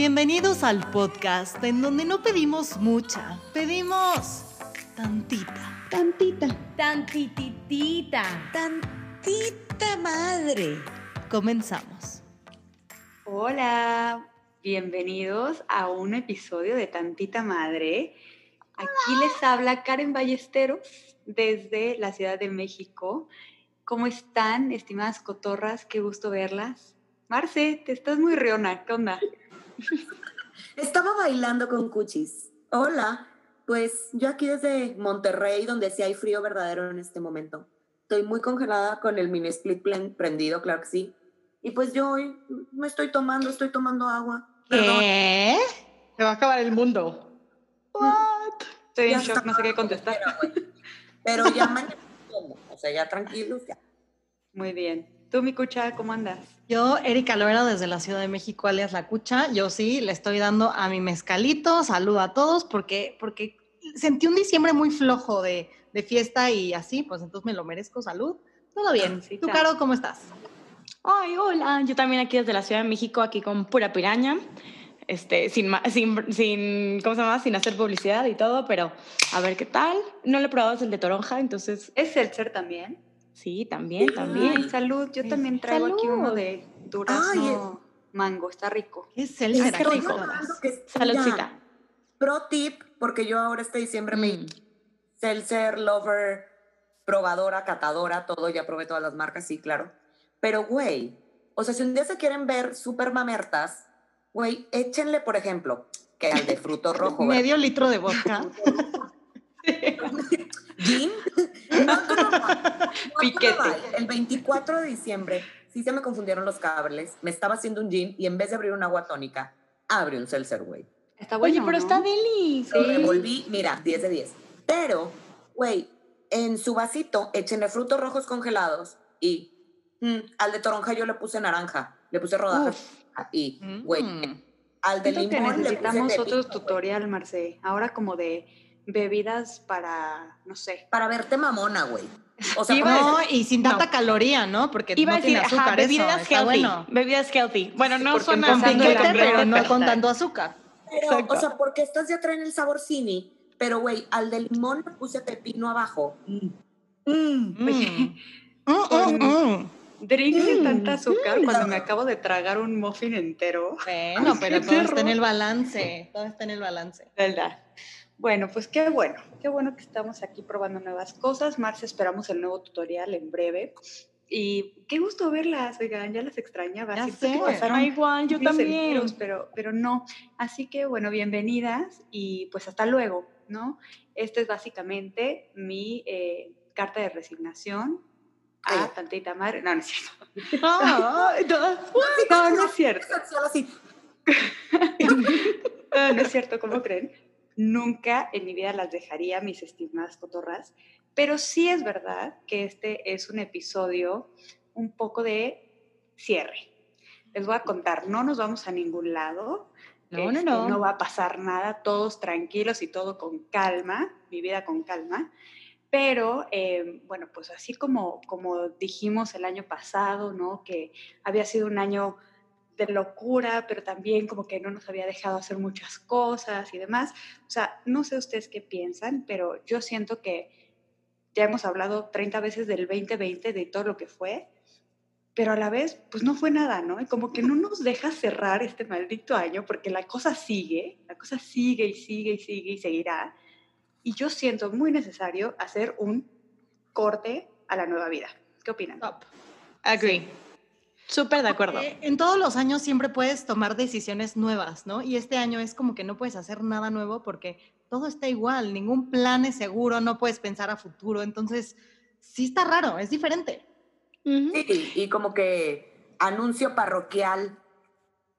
Bienvenidos al podcast en donde no pedimos mucha, pedimos tantita. Tantita. Tantititita. Tantita madre. Comenzamos. Hola, bienvenidos a un episodio de Tantita Madre. Aquí les habla Karen Ballesteros desde la Ciudad de México. ¿Cómo están, estimadas cotorras? Qué gusto verlas. Marce, te estás muy riona, ¿qué onda? Estaba bailando con cuchis. Hola, pues yo aquí desde Monterrey, donde sí hay frío verdadero en este momento. Estoy muy congelada con el mini split plen- prendido, claro que sí. Y pues yo hoy me estoy tomando, estoy tomando agua. Perdón. ¿Qué? Se va a acabar el mundo. What? Estoy en Ya shock, no sé qué contestar. Pero, Pero ya mañana tomo, o sea, ya tranquilos, ya. Muy bien. Tú, mi cucha, ¿cómo andas? Yo, Erika Loera, desde la Ciudad de México, alias La Cucha, yo sí le estoy dando a mi mezcalito, saludo a todos, porque, porque sentí un diciembre muy flojo de, de fiesta y así, pues entonces me lo merezco, salud. Todo bien. Saludcita. ¿Tú, Caro, cómo estás? Ay, hola. Yo también aquí desde la Ciudad de México, aquí con pura piraña. Este, sin, sin, sin, ¿cómo se llama? Sin hacer publicidad y todo, pero a ver qué tal. No lo he probado es el de toronja, entonces ¿Es seltzer también? Sí, también, Ay, también. salud. Yo también traigo aquí Salud. uno de durazno mango. Está rico. ¿Qué es el Ay, Estoy rico. que Saludcita. Pro tip, porque yo ahora este diciembre me Mm. Seltzer, Lover, probadora, catadora, todo, ya probé todas las marcas, sí, claro. Pero, güey, o sea, si un día se quieren ver súper mamertas, güey, échenle, por ejemplo, que al de fruto rojo. Medio litro de vodka. ¿Gin? No, no Piquete. El 24 de diciembre, sí se me confundieron los cables, me estaba haciendo un gin y en vez de abrir un agua tónica, abre un seltzer, güey. Está bueno, Oye, pero ¿no? está deli. Lo revolví, mira, 10 de 10. Pero, güey, en su vasito échenle frutos rojos congelados y mm, al de toronja yo le puse naranja, le puse rodajas y, güey, Mm. al de que limón le necesitamos puse otro tutorial, Marce. Ahora como de bebidas para, no sé. Para verte mamona, güey. O sea, No, y sin tanta caloría, ¿no? Porque Iba no a decir, tiene azúcar ajá, bebidas eso, healthy. bueno. Bebidas healthy. Bueno, no porque suena Con piquete, pero no con tanto azúcar. pero, exacto. o sea, porque estas ya traen el sabor cini, pero, güey, al de limón le puse pepino abajo. Mm. Mm. Mm. Mm, mm, mm. Drink sin Mm, tanta azúcar mm, cuando no. me acabo de tragar un muffin entero. Bueno, pero todo está en el balance. Todo está en el balance. ¿Verdad? Bueno, pues qué bueno. Qué bueno que estamos aquí probando nuevas cosas. Marce, esperamos el nuevo tutorial en breve. Y qué gusto verlas, oigan, ya las extrañaba. Ya sé. pasaron Ah, igual, yo también. enteros, pero, pero no. Así que, bueno, bienvenidas y pues hasta luego, ¿no? Esta es básicamente mi eh, carta de resignación a Ay. tantita madre. No, no es cierto. Todas- No, no es cierto. No es cierto, ¿cómo creen? Nunca en mi vida las dejaría, mis estimadas cotorras, pero sí es verdad que este es un episodio un poco de cierre. Les voy a contar, no nos vamos a ningún lado. No, no, este, no. No va a pasar nada, todos tranquilos y todo con calma, mi vida con calma. Pero, eh, bueno, pues así como, como dijimos el año pasado, ¿no? Que había sido un año de locura, pero también como que no nos había dejado hacer muchas cosas y demás. O sea, no sé ustedes qué piensan, pero yo siento que ya hemos hablado 30 veces del 2020, de todo lo que fue, pero a la vez, pues no fue nada, ¿no? Y como que no nos deja cerrar este maldito año porque la cosa sigue, la cosa sigue y sigue y sigue y seguirá. Y yo siento muy necesario hacer un corte a la nueva vida. ¿Qué opinan? Top. Agree. Súper de acuerdo. En todos los años siempre puedes tomar decisiones nuevas, ¿no? Y este año es como que no puedes hacer nada nuevo porque todo está igual, ningún plan es seguro, no puedes pensar a futuro, entonces sí está raro, es diferente. Sí, y como que anuncio parroquial,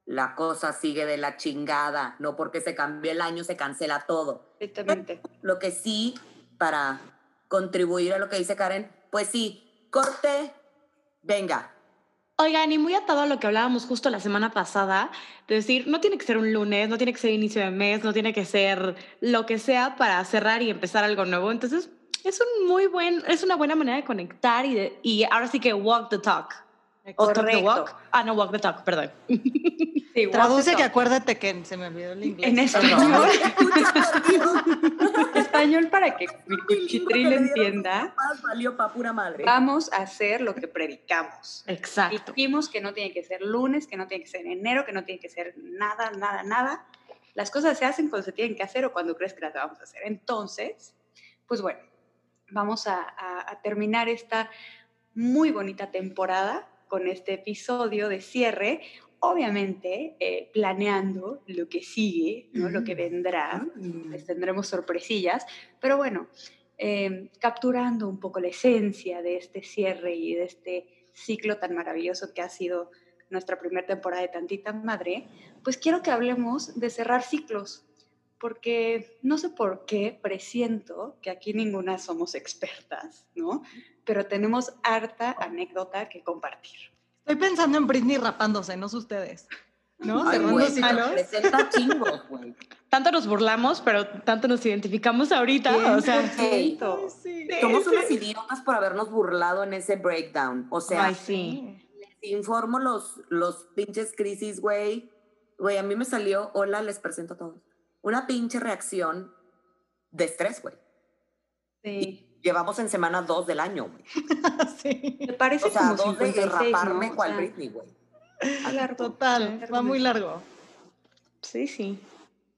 la cosa sigue de la chingada, no porque se cambió el año se cancela todo. Exactamente. Lo que sí, para contribuir a lo que dice Karen, pues sí, corte, venga. Oigan, y muy atado a lo que hablábamos justo la semana pasada, de decir, no tiene que ser un lunes, no tiene que ser inicio de mes, no tiene que ser lo que sea para cerrar y empezar algo nuevo. Entonces, es un muy buen, es una buena manera de conectar y, de- y ahora sí que walk the talk. O Talk the Correcto. Walk. Ah, no, Walk the Talk, perdón. Sí, Traduce que acuérdate que se me olvidó el inglés. En español, español para que mi cuchitril entienda, sus papás Valió pa' pura madre. vamos a hacer lo que predicamos. Exacto. Dijimos que no tiene que ser lunes, que no tiene que ser enero, que no tiene que ser nada, nada, nada. Las cosas se hacen cuando se tienen que hacer o cuando crees que las vamos a hacer. Entonces, pues bueno, vamos a, a- a terminar esta muy bonita temporada con este episodio de cierre. Obviamente, eh, planeando lo que sigue, ¿no? lo que vendrá. Les tendremos sorpresillas, pero bueno, eh, capturando un poco la esencia de este cierre y de este ciclo tan maravilloso que ha sido nuestra primera temporada de Tantita Madre, pues quiero que hablemos de cerrar ciclos, porque no sé por qué presiento que aquí ninguna somos expertas, ¿no? Pero tenemos harta anécdota que compartir. Estoy pensando en Britney rapándose, no sé ustedes. ¿No? Ay, Cerrando güey, ciclos. Presenta chingos, güey. Tanto nos burlamos, pero tanto nos identificamos ahorita. O sea, sí. Somos unas idiotas por habernos burlado en ese breakdown. O sea, ay, sí. les informo los, los pinches crisis, güey. Güey, a mí me salió, hola, les presento a todos. Una pinche reacción de estrés, güey. Sí. Llevamos en semana dos del año, güey. sí. Me parece O sea, como dos de 56, raparme ¿no? O cual sea, Britney, güey. largo. Total, va muy largo. Sí, sí.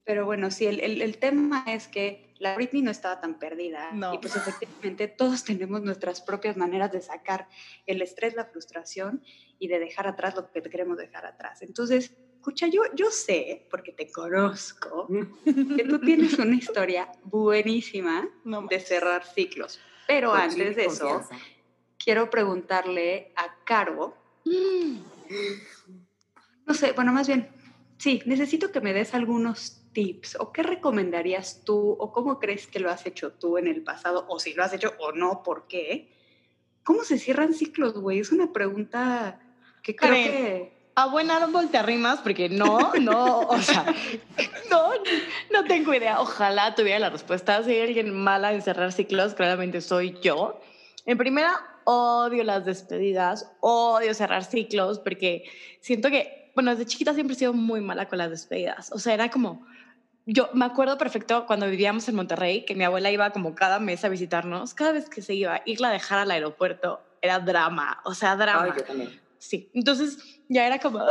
Pero bueno, sí, el, el- el tema es que la Britney no estaba tan perdida. No. Y pues efectivamente todos tenemos nuestras propias maneras de sacar el estrés, la frustración y de dejar atrás lo que queremos dejar atrás. Entonces, escucha, yo, yo sé, porque te conozco, que tú tienes una historia buenísima No de cerrar ciclos. Pero Con antes de eso, quiero preguntarle a Caro, Mm. no sé, bueno, más bien, sí, necesito que me des algunos tips o qué recomendarías tú o cómo crees que lo has hecho tú en el pasado o si lo has hecho o no, ¿por qué? ¿Cómo se cierran ciclos, güey? Es una pregunta que creo Karen, que... A buen árbol te arrimas porque no, no, o sea, no, no tengo idea. Ojalá tuviera la respuesta. Si hay alguien mala en cerrar ciclos, claramente soy yo. En primera, odio las despedidas, odio cerrar ciclos porque siento que, bueno, desde chiquita siempre he sido muy mala con las despedidas. O sea, era como, yo me acuerdo perfecto cuando vivíamos en Monterrey, que mi abuela iba como cada mes a visitarnos. Cada vez que se iba, irla a dejar al aeropuerto era drama, o sea, drama. Ay, yo también. Sí, entonces ya era como,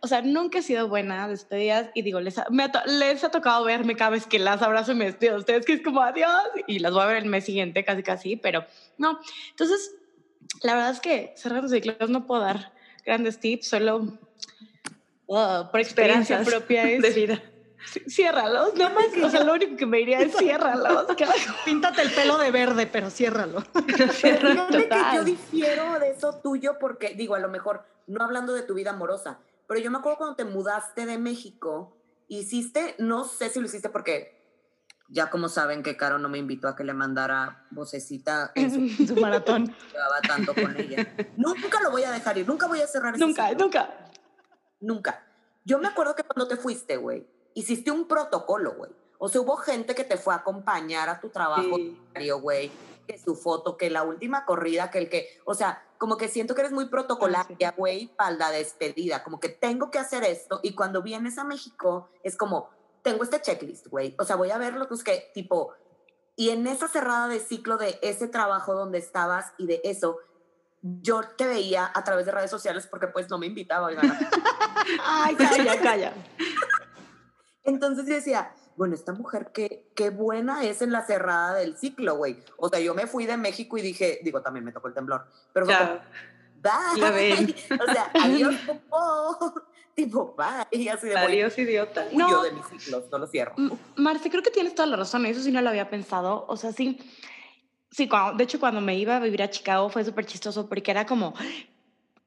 o sea, nunca he sido buena a despedidas y digo, les ha, me ha les ha tocado verme cada vez que las abrazo y me despido de ustedes, que es como adiós, y las voy a ver el mes siguiente, casi casi, pero no. Entonces, la verdad es que cerrando ciclos no puedo dar grandes tips, solo uh, por experiencia propia es de vida. Sí, ciérralos, no más, o sea, lo único que me diría es ciérralos. Píntate el pelo de verde, pero ciérralo. Fíjate que Total. yo difiero de eso tuyo porque, digo, a lo mejor, no hablando de tu vida amorosa, pero yo me acuerdo cuando te mudaste de México, hiciste, no sé si lo hiciste porque ya como saben que Caro no me invitó a que le mandara vocecita en su Su maratón. llevaba tanto con ella. Nunca lo voy a dejar ir, nunca voy a cerrar Nunca, nunca. Nunca. Yo me acuerdo que cuando te fuiste, güey, hiciste un protocolo, güey. O sea, hubo gente que te fue a acompañar a tu trabajo Sí. güey, que su foto, que la última corrida, que el que, o sea, como que siento que eres muy protocolaria, güey, para la despedida, como que tengo que hacer esto y cuando vienes a México es como, tengo este checklist, güey, o sea, voy a ver lo que tipo, y en esa cerrada de ciclo de ese trabajo donde estabas y de eso, yo te veía a través de redes sociales porque pues no me invitaba. Ay, calla, calla. Entonces yo decía, bueno, esta mujer qué, qué buena es en la cerrada del ciclo, güey. O sea, yo me fui de México y dije, digo, también me tocó el temblor, pero fue como, bye. La ven. O sea, adiós, popó. tipo, bye. Y así de Adiós, idiota. bonito. No. Yo de mis ciclos, no lo cierro. Marce, creo que tienes toda la razón, eso sí no lo había pensado. O sea, sí, sí, cuando- de hecho cuando me iba a vivir a Chicago fue súper chistoso porque era como,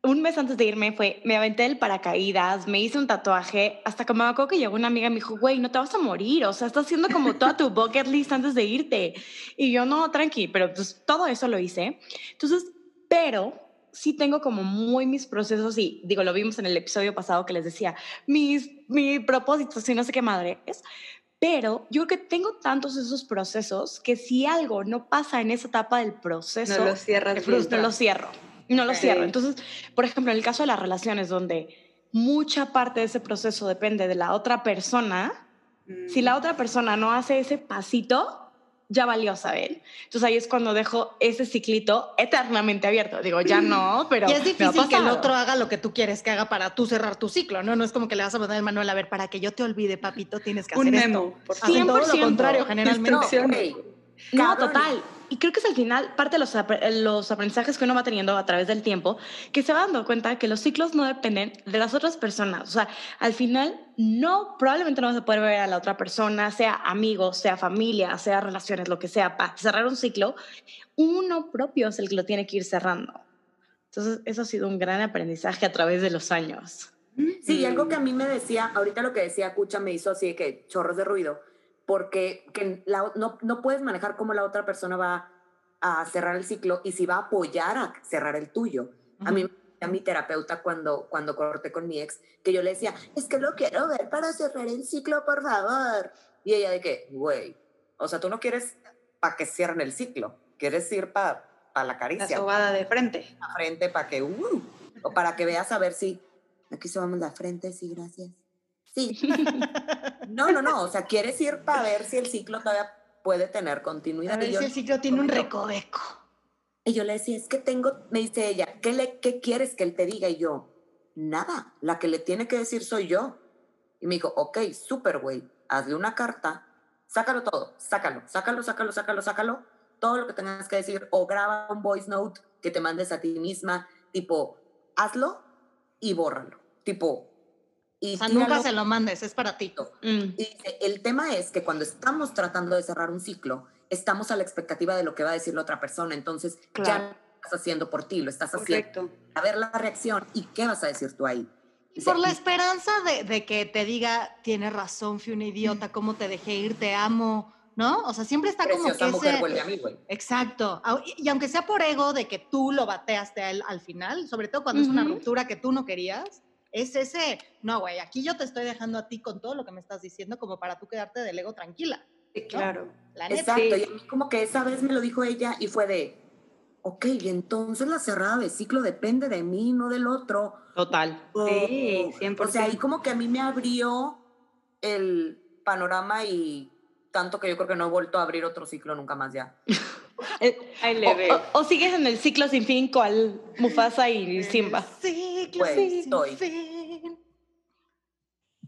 un mes antes de irme fue, me aventé el paracaídas, me hice un tatuaje, hasta que me acuerdo que llegó una amiga y me dijo, güey, no te vas a morir, o sea, estás haciendo como toda tu bucket list antes de irte. Y yo, no, tranqui, pero pues todo eso lo hice. Entonces, pero sí tengo como muy mis procesos y digo, lo vimos en el episodio pasado que les decía, mis, mis propósitos y no sé qué madre es. Pero yo creo que tengo tantos esos procesos que si algo no pasa en esa etapa del proceso, No lo cierras no lo cierro. No lo Ok. cierro. Entonces, por ejemplo, en el caso de las relaciones donde mucha parte de ese proceso depende de la otra persona, si Mm. la otra persona no hace ese pasito, ya valió saber. Entonces ahí es cuando dejo ese ciclito eternamente abierto. Digo, ya no, pero... y es difícil que el otro haga lo que tú quieres que haga para tú cerrar tu ciclo, ¿no? No es como que le vas a poner el manual a ver, para que yo te olvide, papito, tienes que Un hacer memo, esto. por Hacen todo lo 100%. contrario, generalmente. No, güey. No, total. Y creo que es al final parte de los, apre- los aprendizajes que uno va teniendo a través del tiempo, que se va dando cuenta que los ciclos no dependen de las otras personas. O sea, al final no, probablemente no vas a poder ver a la otra persona, sea amigos, sea familia, sea relaciones, lo que sea, para cerrar un ciclo, uno propio es el que lo tiene que ir cerrando. Entonces, eso ha sido un gran aprendizaje a través de los años. Sí, y Mm. algo que a mí me decía, ahorita lo que decía Cucha me hizo así de que chorros de ruido, porque que la- no, no puedes manejar cómo la otra persona va a cerrar el ciclo y si va a apoyar a cerrar el tuyo. A mí decía mi terapeuta cuando, cuando corté con mi ex, que yo le decía, es que lo quiero ver para cerrar el ciclo, por favor. Y ella de que, güey, o sea, tú no quieres para que cierren el ciclo, quieres ir para la La caricia, sobada de frente. la frente para que, uh, o para que veas a ver si, aquí subamos la frente, sí, gracias. Sí. No, no, no, o sea, quieres ir para ver si el ciclo todavía puede tener A continuidad. ver Y yo, si el ciclo tiene un recoveco. y yo le decía, es que tengo, me dice ella, ¿qué, le, ¿qué quieres que él te diga? Y yo, nada, la que le tiene que decir soy yo. Y me dijo, ok, súper, güey, hazle una carta, sácalo todo, sácalo, sácalo, sácalo, sácalo, sácalo, todo lo que tengas que decir, o graba un voice note que te mandes a ti misma, tipo, hazlo y bórralo, tipo, y O sea, nunca se lo mandes, es para ti. Mm. Y dice, el tema es que cuando estamos tratando de cerrar un ciclo, estamos a la expectativa de lo que va a decir la otra persona, entonces ya Claro. no lo estás haciendo por ti, lo estás haciendo Correcto. a ver la reacción y qué vas a decir tú ahí. Y por la "Y esperanza de, de que te diga, tienes razón, fui una idiota, cómo te dejé ir, te amo, ¿no? O sea, siempre está como preciosa que mujer ese... vuelve a mí, güey. Exacto. Y, y aunque sea por ego de que tú lo bateaste a él al final, sobre todo cuando es una ruptura que tú no querías, es ese, no, güey, aquí yo te estoy dejando a ti con todo lo que me estás diciendo como para tú quedarte del ego tranquila. Sí, claro. La neta. Exacto, y a mí como que esa vez me lo dijo ella y fue de, ok, y entonces la cerrada de ciclo depende de mí, no del otro. Total. Sí, O- 100%. O sea, ahí como que a mí me abrió el panorama y tanto que yo creo que no he vuelto a abrir otro ciclo nunca más ya. Eh, Ahí o, le ve. o- o sigues en el ciclo sin fin cual Mufasa y Simba. Ciclo Güey, sin estoy. fin.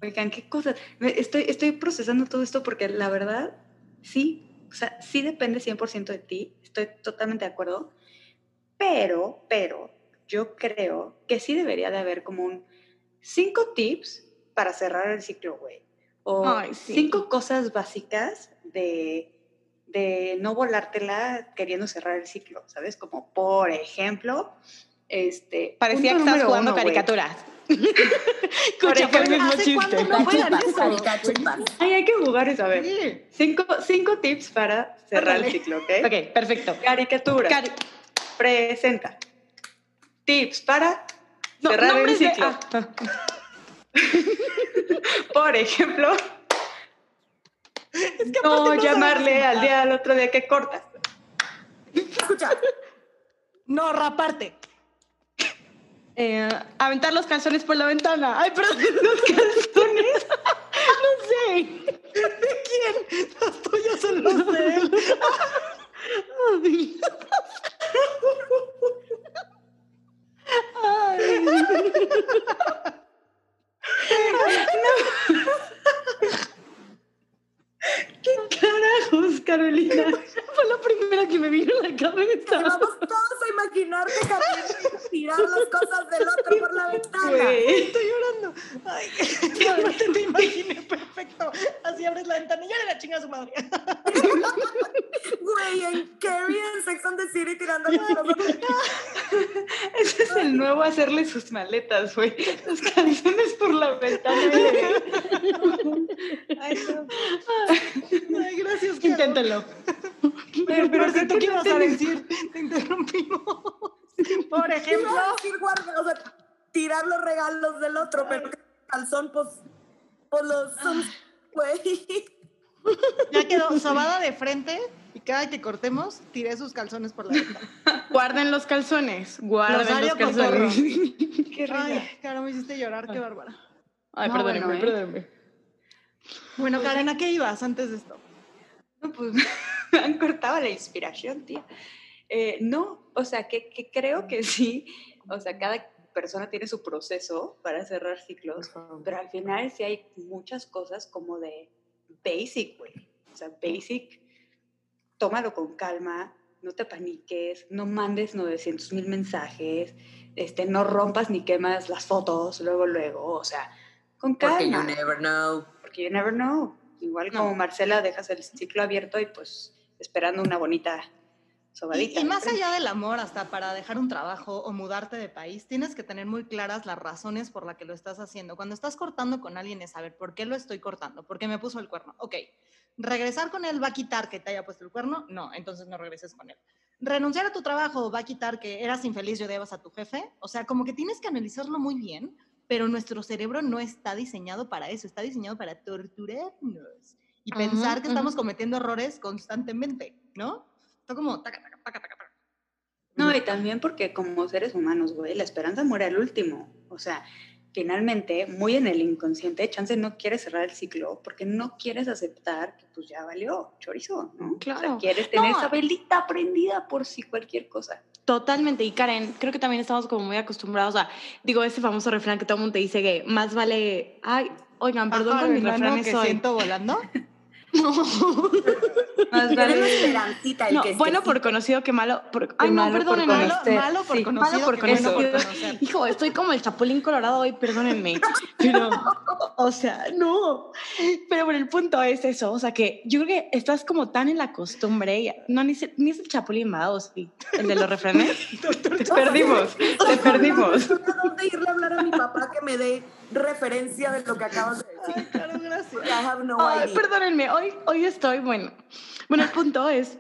Oigan, qué cosas. Estoy, estoy procesando todo esto porque la verdad, sí, o sea, sí depende 100% de ti, estoy totalmente de acuerdo, pero, pero, yo creo que sí debería de haber como un cinco tips para cerrar el ciclo, güey. O Ay, sí. cinco cosas básicas de, de no volártela queriendo cerrar el ciclo, ¿sabes? Como, por ejemplo, este... Parecía que estabas jugando uno, caricaturas. Por Escucha, fue el mismo ¿hace cuánto chiste. no. Ay, hay que jugar eso, a ver. Sí. Cinco, cinco tips para cerrar Ándale. el ciclo, ¿ok? Ok, perfecto. Caricatura. Cari- presenta. Tips para no, cerrar el de- ciclo. ah. Por ejemplo, Es que no no llamarle al día al otro día que cortas. Escucha, No, raparte. Eh, aventar los calzones por la ventana. Ay, perdón, los calzones. no sé. ¿De quién? Los tuyos son los de él. Ay. Ay. ¿Qué carajos, Carolina? Fue la primera que me vino a la cabeza. vamos todos a imaginar que Carolina tirar las cosas del otro por la ventana. Estoy llorando. Ay, aparte te imaginé perfecto. Así abres la ventana y ya le la chinga a su madre. Güey, en Carrie en Sex and the City tirando las cosas. Ese es el nuevo hacerle sus maletas, güey. Los calzones por la ventana. Ay, no. Ay, gracias, Caro. Inténtalo. Pero, pero, creo ¿tú que qué no ibas a decir? Te interrumpimos. Por ejemplo, guarda, o sea, tirar los regalos del otro, pero calzón, pues, pues los son, güey. ya quedó sobada de frente y cada que cortemos, tiré sus calzones por la ventana. Guarden los calzones. Guarden Rosario los calzones. Qué risa. Ay, cara, me hiciste llorar, qué bárbara. Ay, No, perdónenme, bueno, ¿eh? perdónenme. Bueno, Karen, ¿a qué ibas antes de esto? No, pues me han cortado la inspiración, tía. Eh, no, o sea, que, que creo que sí, o sea, cada persona tiene su proceso para cerrar ciclos, pero al final sí hay muchas cosas como de basic, güey. O sea, basic, tómalo con calma, no te paniques, no mandes 900 mil mensajes, este, no rompas ni quemas las fotos luego, luego, o sea, con calma Porque you never know. porque you never know. Igual como Marcela dejas el ciclo abierto y pues esperando una bonita Y, sobadita. y ¿no? más allá del amor, hasta para dejar un trabajo o mudarte de país, tienes que tener muy claras las razones por las que lo estás haciendo. Cuando estás cortando con alguien es saber por qué lo estoy cortando, por qué me puso el cuerno. Ok, regresar con él va a quitar que te haya puesto el cuerno, no, entonces no regreses con él. Renunciar a tu trabajo va a quitar que eras infeliz y odiabas a tu jefe. O sea, como que tienes que analizarlo muy bien, pero nuestro cerebro no está diseñado para eso, está diseñado para torturarnos y pensar que estamos cometiendo errores constantemente, ¿no? Está como taca, taca, taca, taca, taca. No, y también porque como seres humanos, güey, la esperanza muere al último. O sea, finalmente, muy en el inconsciente, chance no quieres cerrar el ciclo porque no quieres aceptar que pues ya valió chorizo, ¿no? O sea, Claro. quieres tener No. esa velita prendida por si cualquier cosa. Totalmente. Y Karen, creo que también estamos como muy acostumbrados a, digo, ese famoso refrán que todo el mundo te dice que más vale, ay, oigan, perdón por mano refranes que hoy. siento volando. Más Tiene vale- esperancita el No, que bueno por conocido que malo por... Ay, no, malo por perdónenme. Malo, malo por Sí. conocido, Malo por por conocer. Hijo, estoy como el chapulín colorado hoy, perdónenme. Pero, o sea, no. Pero bueno, el punto es eso. O sea, que yo creo que estás como tan en la costumbre. y- No, ni, se- ni es el chapulín, va, o sí, el de los refranes. Te perdimos, te perdimos. No dónde irle a hablar a mi papá que me dé referencia de lo que acabas de decir. Ay, claro, gracias. I have no Ay, idea. perdónenme, hoy, hoy estoy, bueno. Bueno, el punto es,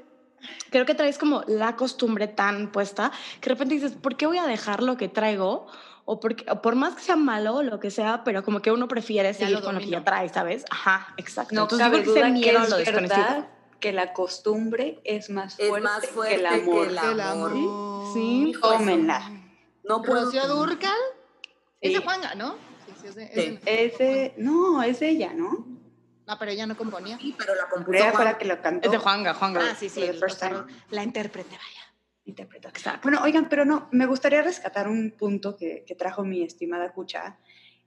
creo que traes como la costumbre tan puesta que de repente dices, ¿por qué voy a dejar lo que traigo? O, porque, o por más que sea malo o lo que sea, pero como que uno prefiere seguir lo con lo que ya trae, ¿sabes? Ajá, exacto. No Entonces, cabe duda que es verdad que la costumbre es más Es fuerte, más fuerte que el amor. que el amor. Sí. Su- Tómenla. No puedo. Rocío Durcal. Es de Sí. Juanga, ¿no? Es de, es Sí. de- Ese, no, es de ella, ¿no? No, pero ella no componía. Sí, pero la compuso Juan. la que lo cantó. Es de Juanga, Juanga. Ah, sí, sí. El- first o sea, time. La intérprete, vaya. Interpretó. Exacto. Bueno, oigan, pero no, me gustaría rescatar un punto que, que trajo mi estimada Cucha.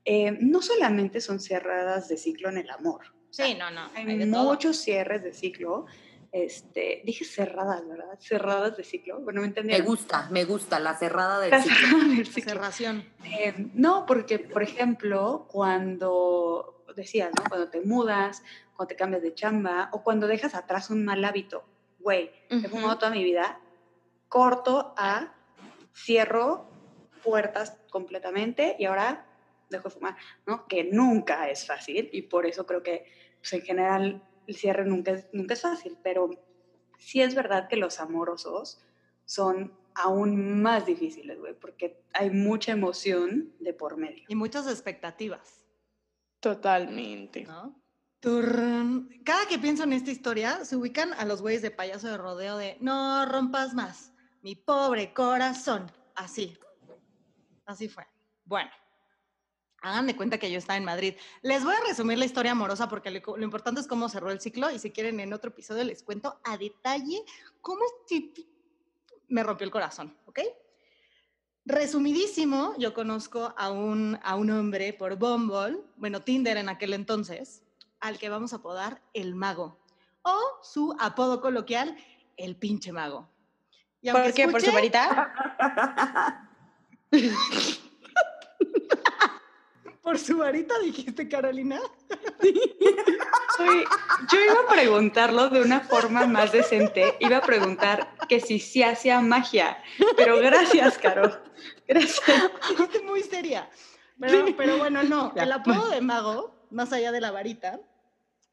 Eh, no solamente son cerradas de ciclo en el amor. Sí, no, no. Hay, Hay de todo. muchos cierres de ciclo. Este, dije cerradas, ¿verdad? Cerradas de ciclo. Bueno, me Me entendieron. gusta, me gusta la cerrada del La ciclo. cerrada del ciclo. Cerración. Eh, no, porque, por ejemplo, cuando decías, ¿no? Cuando te mudas, cuando te cambias de chamba o cuando dejas atrás un mal hábito. Güey, he fumado toda mi vida, corto a cierro puertas completamente y ahora dejo de fumar, ¿no? Que nunca es fácil y por eso creo que pues, en general el cierre nunca es, nunca es fácil, pero sí es verdad que los amorosos son aún más difíciles, güey, porque hay mucha emoción de por medio. Y muchas expectativas, Totalmente. ¿no? Cada que pienso en esta historia, se ubican a los güeyes de payaso de rodeo de no rompas más, mi pobre corazón. Así. Así fue. Bueno, hagan de cuenta que yo estaba en Madrid. Les voy a resumir la historia amorosa porque lo, lo importante es cómo cerró el ciclo y si quieren en otro episodio les cuento a detalle cómo me rompió el corazón, ¿ok? Resumidísimo, yo conozco a un, a un hombre por Bumble, bueno, Tinder en aquel entonces, al que vamos a apodar el mago, o su apodo coloquial, el pinche mago. Y ¿Por qué? ¿Por su varita? ¿Por su varita dijiste, Carolina? Oye, yo iba a preguntarlo de una forma más decente. Iba a preguntar que si sí hacía magia. Pero gracias, Caro. Gracias. Dijiste muy seria. Pero, pero bueno, no, el apodo de mago, más allá de la varita,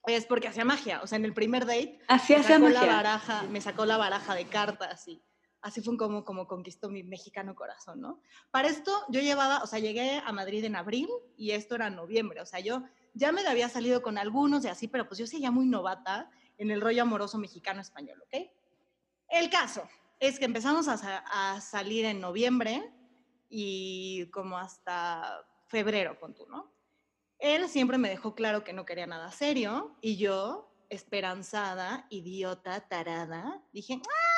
es porque hacía magia. O sea, en el primer date Así me sacó la baraja, me sacó la baraja de cartas y así fue como, como conquistó mi mexicano corazón, ¿no? Para esto yo llevaba, o sea, llegué a Madrid en abril y esto era noviembre, o sea, yo ya me había salido con algunos y así, pero pues yo seguía muy novata en el rollo amoroso mexicano-español, ¿ok? El caso es que empezamos a, a, salir en noviembre y como hasta febrero, con tú, ¿no? Él siempre me dejó claro que no quería nada serio y yo, esperanzada, idiota, tarada, dije, ¡ah!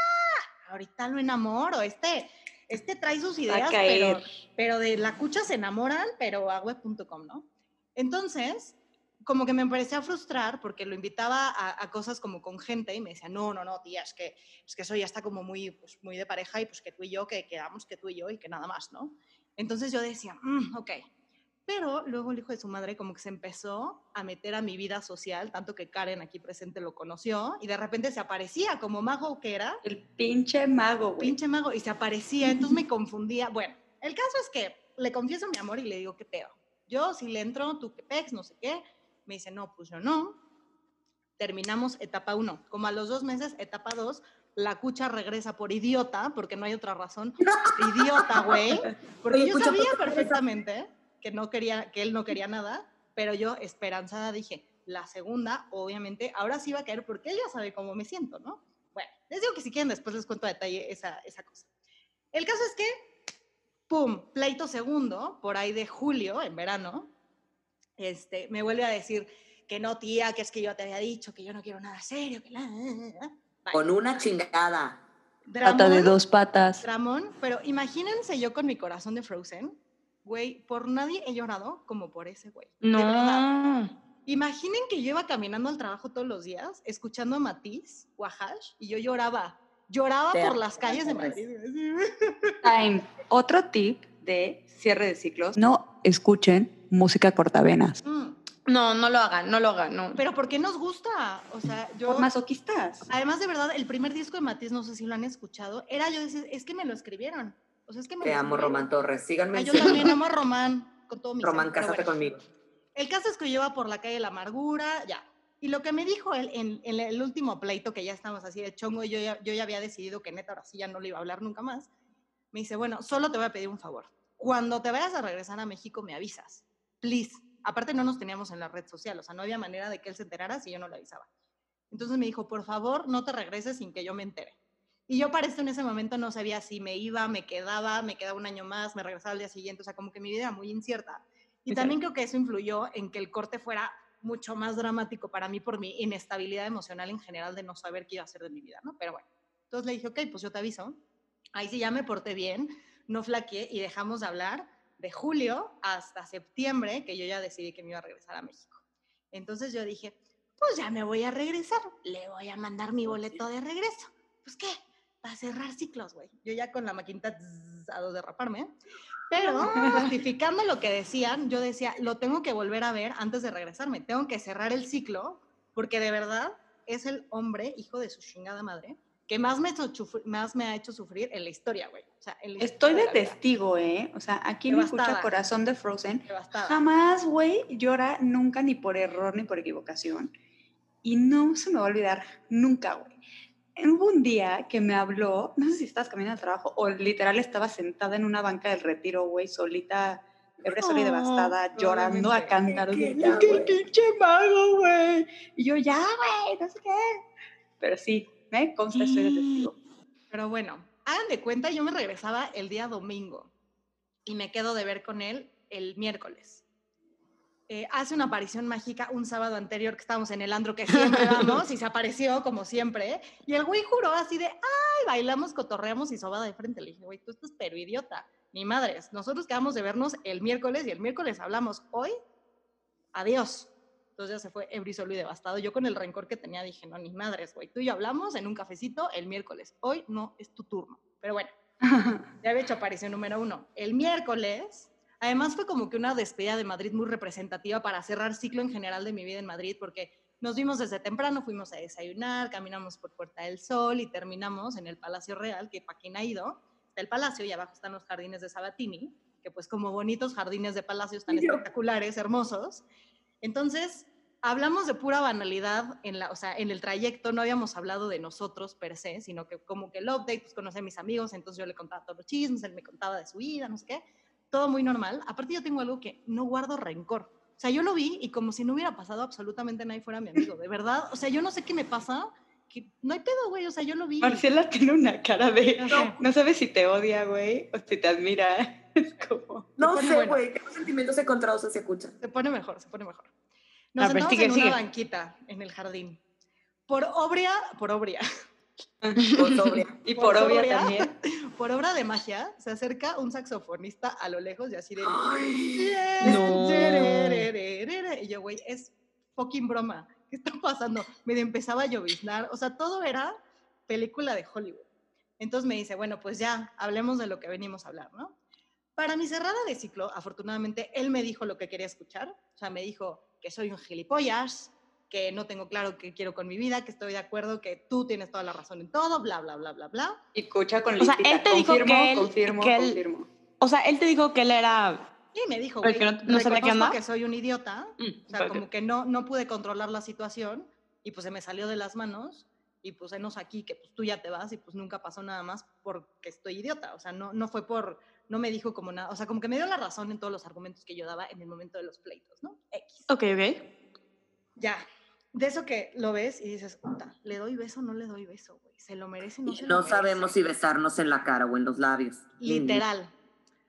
Ahorita lo enamoro, este, este trae sus ideas, pero, pero, de la cucha se enamoran, pero a web.com, ¿no? Entonces, como que me empecé a frustrar porque lo invitaba a, cosas como con gente y me decía, no, no, no, tía, es que, es que eso ya está como muy, pues, muy de pareja y pues que tú y yo, que quedamos que tú y yo y que nada más, ¿no? Entonces yo decía, mm, ok. Pero luego el hijo de su madre como que se empezó a meter a mi vida social, tanto que Karen aquí presente lo conoció y de repente se aparecía como mago que era. El pinche mago, güey. Pinche mago y se aparecía, entonces me confundía. Bueno, el caso es que le confieso mi amor y le digo, ¿qué pedo? Yo si le entro, tú qué pex, no sé qué me dice, no, pues yo no. Terminamos etapa 1. Como a los dos meses, etapa 2, la cucha regresa por idiota, porque no hay otra razón. idiota, güey. Porque yo sabía perfectamente que, no quería, que él no quería nada, pero yo esperanzada dije, la segunda, obviamente, ahora sí va a caer porque él ya sabe cómo me siento, ¿no? Bueno, les digo que si quieren después les cuento a detalle esa, esa cosa. El caso es que, pum, pleito segundo, por ahí de julio, en verano, este, me vuelve a decir que no, tía, que es que yo te había dicho que yo no quiero nada serio. Que Con una chingada. Pata de dos patas. Ramón, pero imagínense yo con mi corazón de Frozen, güey, por nadie he llorado como por ese güey. No. Imaginen que yo iba caminando al trabajo todos los días, escuchando a Matiz, Wahash, y yo lloraba. Lloraba por las calles de Madrid. Time. Otro tip de cierre de ciclos. No escuchen música cortavenas. Mm. No, no lo hagan, no lo hagan, no. Pero ¿por qué nos gusta? O sea, yo... Por masoquistas. Además, de verdad, el primer disco de Matiz, no sé si lo han escuchado, era yo decía, es que me lo escribieron. O sea, es que me Te amo, Román Torres. Síganme. yo también amo a Román, con todo mi Román, cásate conmigo. El caso es que yo iba por la calle de la amargura, ya. Y lo que me dijo él en, el último pleito, que ya estamos así de chongo, y yo ya, yo ya había decidido que neta ahora sí ya no le iba a hablar nunca más, me dice, bueno, solo te voy a pedir un favor. Cuando te vayas a regresar a México, me avisas please. Aparte no nos teníamos en la red social, o sea, no había manera de que él se enterara si yo no lo avisaba. Entonces me dijo, por favor, no te regreses sin que yo me entere. Y yo para esto en ese momento no sabía si me iba, me quedaba, me quedaba un año más, me regresaba al día siguiente, o sea, como que mi vida era muy incierta. Y también creo que eso influyó en que el corte fuera mucho más dramático para mí por mi inestabilidad emocional en general de no saber qué iba a hacer de mi vida, ¿no? Pero bueno, entonces le dije, ok, pues yo te aviso. Ahí sí ya me porté bien, no flaqueé y dejamos de hablar de julio hasta septiembre, que yo ya decidí que me iba a regresar a México. Entonces yo dije, pues ya me voy a regresar, le voy a mandar mi boleto de regreso. Pues qué, para cerrar ciclos, güey. Yo ya con la maquinita a dos derraparme. Pero justificando lo que decían, yo decía, lo tengo que volver a ver antes de regresarme. Tengo que cerrar el ciclo, porque de verdad es el hombre, hijo de su chingada madre, que más me, más me ha hecho sufrir en la historia, güey. O sea, Estoy de, testigo, ¿eh? O sea, aquí me escucha Corazón de Frozen. Jamás, güey, llora nunca ni por error ni por equivocación. Y no se me va a olvidar nunca, güey. Hubo un día que me habló, no sé si estabas caminando al trabajo o literal estaba sentada en una banca del retiro, güey, solita, ebria, sola y devastada, llorando a cantar. ¡Qué pinche mago, güey! Y yo, ya, güey, no sé qué. Pero sí, me consta, estoy de testigo. Pero bueno, hagan de cuenta, yo me regresaba el día domingo y me quedo de ver con él el miércoles. Eh, hace una aparición mágica un sábado anterior que estábamos en el andro que siempre vamos y se apareció como siempre. Y el güey juró así de, ay, bailamos, cotorreamos y sobada de frente. Le dije, güey, tú estás pero idiota. Ni madres, nosotros quedamos de vernos el miércoles y el miércoles hablamos hoy. Adiós. Entonces ya se fue ebrisolo y devastado. Yo con el rencor que tenía dije, no, ni madres, güey. Tú y yo hablamos en un cafecito el miércoles. Hoy no es tu turno. Pero bueno, ya había hecho aparición número uno. El miércoles, además fue como que una despedida de Madrid muy representativa para cerrar ciclo en general de mi vida en Madrid, porque nos vimos desde temprano, fuimos a desayunar, caminamos por Puerta del Sol y terminamos en el Palacio Real, que para quien ha ido, está el palacio y abajo están los jardines de Sabatini, que pues como bonitos jardines de palacio están espectaculares, hermosos. Entonces, hablamos de pura banalidad en, la, o sea, en el trayecto, no habíamos hablado de nosotros per se, sino que como que el update, pues conocí a mis amigos, entonces yo le contaba todos los chismes, él me contaba de su vida, no sé qué, todo muy normal. Aparte yo tengo algo que no guardo rencor. O sea, yo lo vi y como si no hubiera pasado absolutamente nadie fuera mi amigo, de verdad. O sea, yo no sé qué me pasa, que no hay pedo, güey. O sea, yo lo vi. Marcela tiene una cara de. No, no sabes si te odia, güey, o si te admira. Es como. No sé, bueno. güey. Tengo sentimientos encontrados hacia Cucha. Se pone mejor, se pone mejor. Nos A ver, sentamos sigue, en sigue. una banquita en el jardín. Por obra, por obra, Por sobria. Y Por por obvia obvia. también. por obra de magia, se acerca un saxofonista a lo lejos y así de... Ay, No. Y yo, güey, es fucking broma. ¿Qué está pasando? Me empezaba a lloviznar. O sea, todo era película de Hollywood. Entonces me dice, bueno, pues ya, hablemos de lo que venimos a hablar, ¿no? Para mi cerrada de ciclo, afortunadamente, él me dijo lo que quería escuchar. O sea, me dijo que soy un gilipollas, que no tengo claro qué quiero con mi vida, que estoy de acuerdo, que tú tienes toda la razón en todo, bla, bla, bla, bla, bla. Y escucha con O sea, listita. él te dijo confirmo, que él- confirmo, que él- confirmo. O sea, él te dijo que él era. Y me dijo, güey, que no- no sabía qué que soy un idiota, Mm, O sea, como que no, no pude controlar la situación y pues se me salió de las manos y pues enos aquí que pues tú ya te vas y pues nunca pasó nada más porque estoy idiota. O sea, no, no fue por, no me dijo como nada, o sea, como que me dio la razón en todos los argumentos que yo daba en el momento de los pleitos, ¿no? X. Ok, ok. Ya. De eso que lo ves y dices, puta, ¿le doy beso o no le doy beso, güey? ¿Se lo merece no Y se lo no merece? sabemos si besarnos en la cara o en los labios. Literal.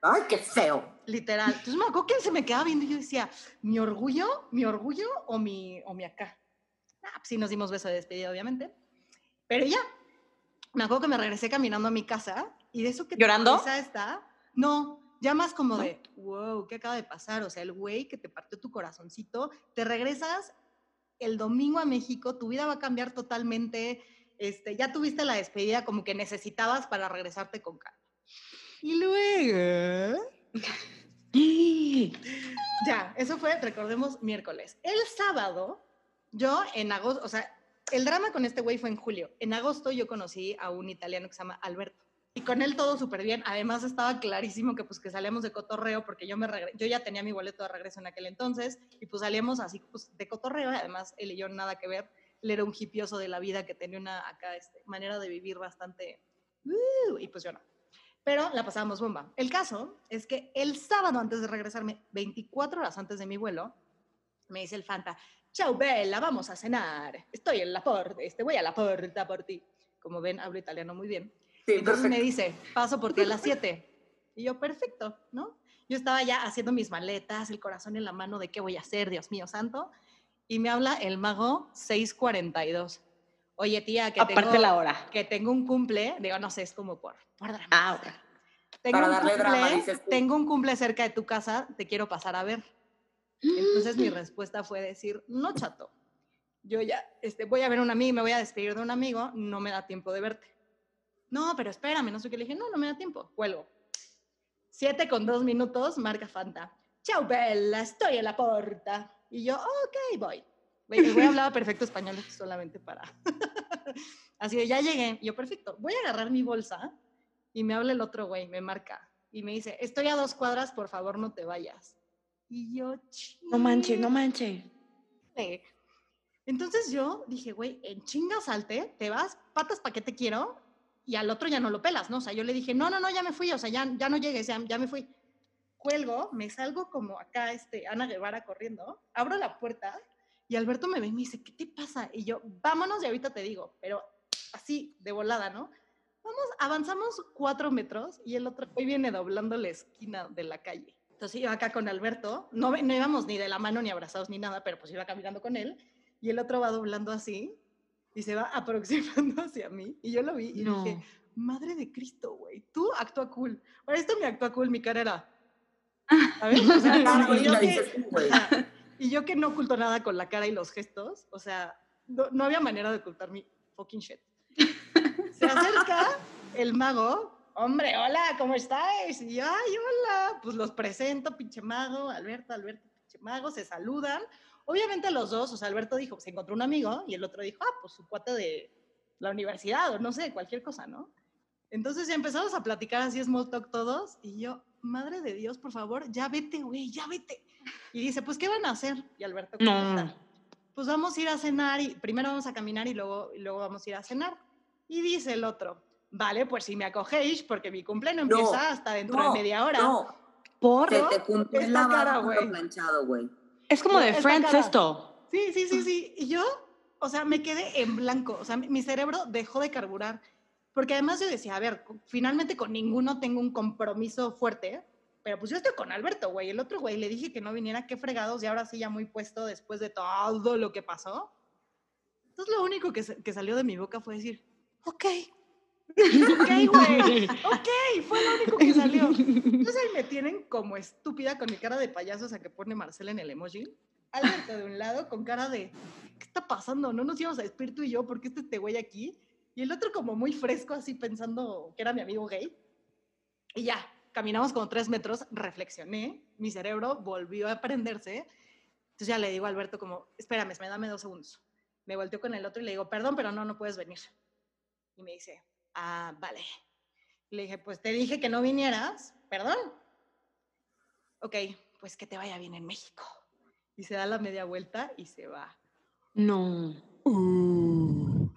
Ay, qué feo. Literal. Entonces me acuerdo que él se me quedaba viendo y yo decía, ¿mi orgullo? ¿Mi orgullo o mi, o mi acá? Ah, pues sí nos dimos beso de despedida, obviamente. Pero ya, me acuerdo que me regresé caminando a mi casa y de eso que ¿Llorando? cabeza está, no, ya más como de, wow, ¿qué acaba de pasar? O sea, el güey que te partió tu corazoncito, te regresas el domingo a México, tu vida va a cambiar totalmente, este, ya tuviste la despedida como que necesitabas para regresarte con calma. Y luego... Ya, eso fue, recordemos, miércoles. El sábado, yo en agosto, o sea, el drama con este güey fue en julio. En agosto yo conocí a un italiano que se llama Alberto. Y con él todo súper bien. Además estaba clarísimo que pues que salíamos de cotorreo porque yo me yo ya tenía mi boleto de regreso en aquel entonces y pues salíamos así pues de cotorreo. Además él y yo nada que ver. Él era un hipioso de la vida que tenía una acá este, manera de vivir bastante uh, y pues yo no. Pero la pasábamos bomba. El caso es que el sábado antes de regresarme, 24 horas antes de mi vuelo, me dice el Fanta, chau Bella, vamos a cenar. Estoy en la puerta, este, voy a la puerta por ti. Como ven, hablo italiano muy bien. Sí, Entonces me dice, paso por ti a las 7. Y yo, perfecto, ¿no? Yo estaba ya haciendo mis maletas, el corazón en la mano de qué voy a hacer, Dios mío santo. Y me habla el mago 642. Oye, tía, que Aparte tengo, la hora. que tengo un cumple. Digo, no sé, es como por, por Ah, dramatizar. ok. Tengo Para un darle cumple, drama, dices tú. Tengo un cumple cerca de tu casa, te quiero pasar a ver. Entonces mi respuesta fue decir, no, chato. Yo ya este, voy a ver a un amigo, me voy a despedir de un amigo, no me da tiempo de verte. No, pero espérame, no sé qué. Le dije, no, no me da tiempo, cuelgo. Siete con dos minutos, marca Fanta. Chau, Bella, estoy en la puerta. Y yo, ok, voy. El güey hablaba perfecto español solamente para... Así de, ya llegué. Y yo, perfecto, voy a agarrar mi bolsa y me habla el otro güey, me marca y me dice, estoy a dos cuadras, por favor no te vayas. Y yo, No manches, no manches. Entonces yo dije, güey, en chinga salte, te vas, patas pa' qué te quiero, y al otro ya no lo pelas, ¿no? O sea, yo le dije, no, no, no, ya me fui, o sea, ya, ya no llegues, ya, ya me fui. Cuelgo, me salgo como acá, este, Ana Guevara corriendo, abro la puerta y Alberto me ve y me dice, ¿qué te pasa? Y yo, vámonos y ahorita te digo, pero así, de volada, ¿no? Vamos, avanzamos cuatro metros y el otro hoy viene doblando la esquina de la calle. Entonces iba acá con Alberto, no, no íbamos ni de la mano ni abrazados ni nada, pero pues iba caminando con él y el otro va doblando así y se va aproximando hacia mí y yo lo vi y No. dije, madre de Cristo, güey, tú actúa cool. Para esto me actúa cool mi cara era, ¿sabes? O sea, Claro, y yo que-. Y yo que no oculto nada con la cara y los gestos, o sea, no, no había manera de ocultar mi fucking shit. Se acerca el mago, hombre, hola, ¿cómo estáis? Y yo, ay, hola, pues los presento, pinche mago, Alberto, Alberto, pinche mago, se saludan. Obviamente los dos, o sea, Alberto dijo, se encontró un amigo, y el otro dijo, ah, pues su cuate de la universidad, o no sé, cualquier cosa, ¿no? Entonces ya empezamos a platicar así, small talk todos, y yo, madre de Dios, por favor, ya vete, güey, ya vete. Y dice, pues, ¿qué van a hacer? Y Alberto No. contesta, pues vamos a ir a cenar, y primero vamos a caminar y luego, y luego vamos a ir a cenar. Y dice el otro, vale, pues si me acogéis, porque mi cumpleaños No, empieza hasta dentro no, de media hora. No, Por. se te juntó el lavado planchado, güey. Es como de Esta Friends cara. esto. Sí, sí, sí, sí. Y yo, o sea, me quedé en blanco. O sea, mi, cerebro dejó de carburar. Porque además yo decía, a ver, finalmente con ninguno tengo un compromiso fuerte. Pero pues yo estoy con Alberto, güey. El otro güey le dije que no viniera, qué fregados. Y ahora sí ya muy puesto después de todo lo que pasó. Entonces lo único que, que salió de mi boca fue decir, ok. ok, güey. Ok, fue lo único que salió. Entonces ahí me tienen como estúpida con mi cara de payaso, esa que pone Marcela en el emoji. Alberto de un lado con cara de, ¿qué está pasando? No nos íbamos a despedir tú y yo, ¿por qué está este güey aquí? Y el otro como muy fresco, así pensando que era mi amigo gay. Y ya, caminamos como tres metros, reflexioné, mi cerebro volvió a prenderse. Entonces ya le digo a Alberto como, espérame, me dame dos segundos. Me volteo con el otro y le digo, perdón, pero no, no puedes venir. Y me dice, ah, vale. Le dije, pues te dije que no vinieras, perdón. Ok, pues que te vaya bien en México. Y se da la media vuelta y se va. No. Uh.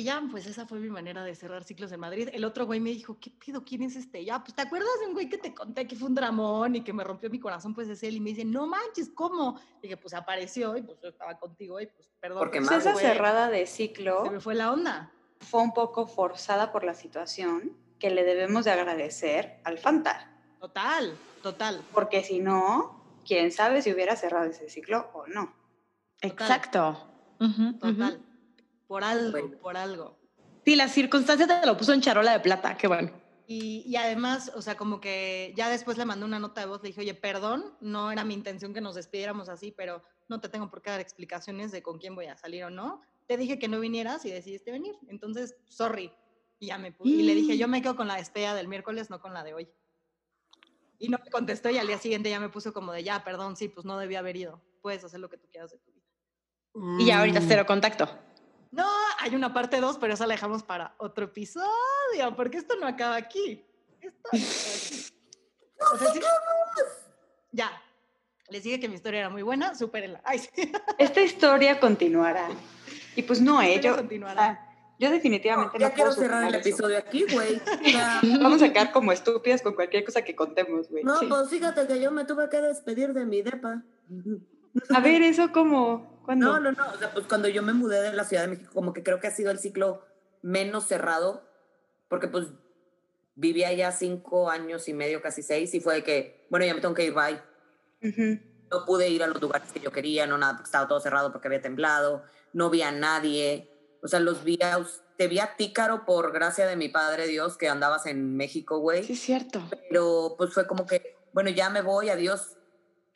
Y ya, pues esa fue mi manera de cerrar ciclos en Madrid. El otro güey me dijo, ¿qué pido? ¿Quién es este? Ya, pues ¿te acuerdas de un güey que te conté que fue un dramón y que me rompió mi corazón? Pues es él. Y me dice, no manches, ¿cómo? Y dije, pues apareció y pues yo estaba contigo y pues perdón. Porque pues, más, se esa fue- cerrada de Se ciclo me fue la onda. fue un poco forzada por la situación que le debemos de agradecer al Fanta. Total, total. Porque si no, quién sabe si hubiera cerrado ese ciclo o no. Exacto. Total. Por algo, Bueno. por algo. Sí, las circunstancias te lo puso en charola de plata, qué bueno. Y, y además, o sea, como que ya después le mandé una nota de voz, le dije, oye, perdón, no era mi intención que nos despidiéramos así, pero no te tengo por qué dar explicaciones de con quién voy a salir o no. Te dije que no vinieras y decidiste venir. Entonces, sorry. Y ya me pu- Y le dije, yo me quedo con la despedida del miércoles, no con la de hoy. Y no me contestó y al día siguiente ya me puso como de, ya, perdón, sí, pues no debía haber ido. Puedes hacer lo que tú quieras de tu vida. Y ya ahorita cero contacto. No, hay una parte 2, pero esa la dejamos para otro episodio, porque esto no acaba aquí. Esto no acaba aquí. O sea, sí- Ya. Les dije que mi historia era muy buena, supérenla. Ay, sí. Esta historia continuará. Y pues no, eh, yo, continuará. ah, yo definitivamente no, ya quiero puedo cerrar el eso. episodio aquí, güey. O sea, Vamos a quedar como estúpidas con cualquier cosa que contemos, güey. no, Sí. pues fíjate que yo me tuve que despedir de mi depa. A ver, eso como, ¿cuándo? No, no, no. O sea, pues cuando yo me mudé de la Ciudad de México, como que creo que ha sido el ciclo menos cerrado, porque pues vivía ya cinco años y medio, casi seis, y fue de que, bueno, ya me tengo que ir, bye. No pude ir a los lugares que yo quería, no nada, porque estaba todo cerrado porque había temblado, no vi a nadie. O sea, los vi a, te vi a ti, Caro, por gracia de mi padre Dios, que andabas en México, güey. Sí, es cierto. pero pues fue como que, bueno, ya me voy, adiós.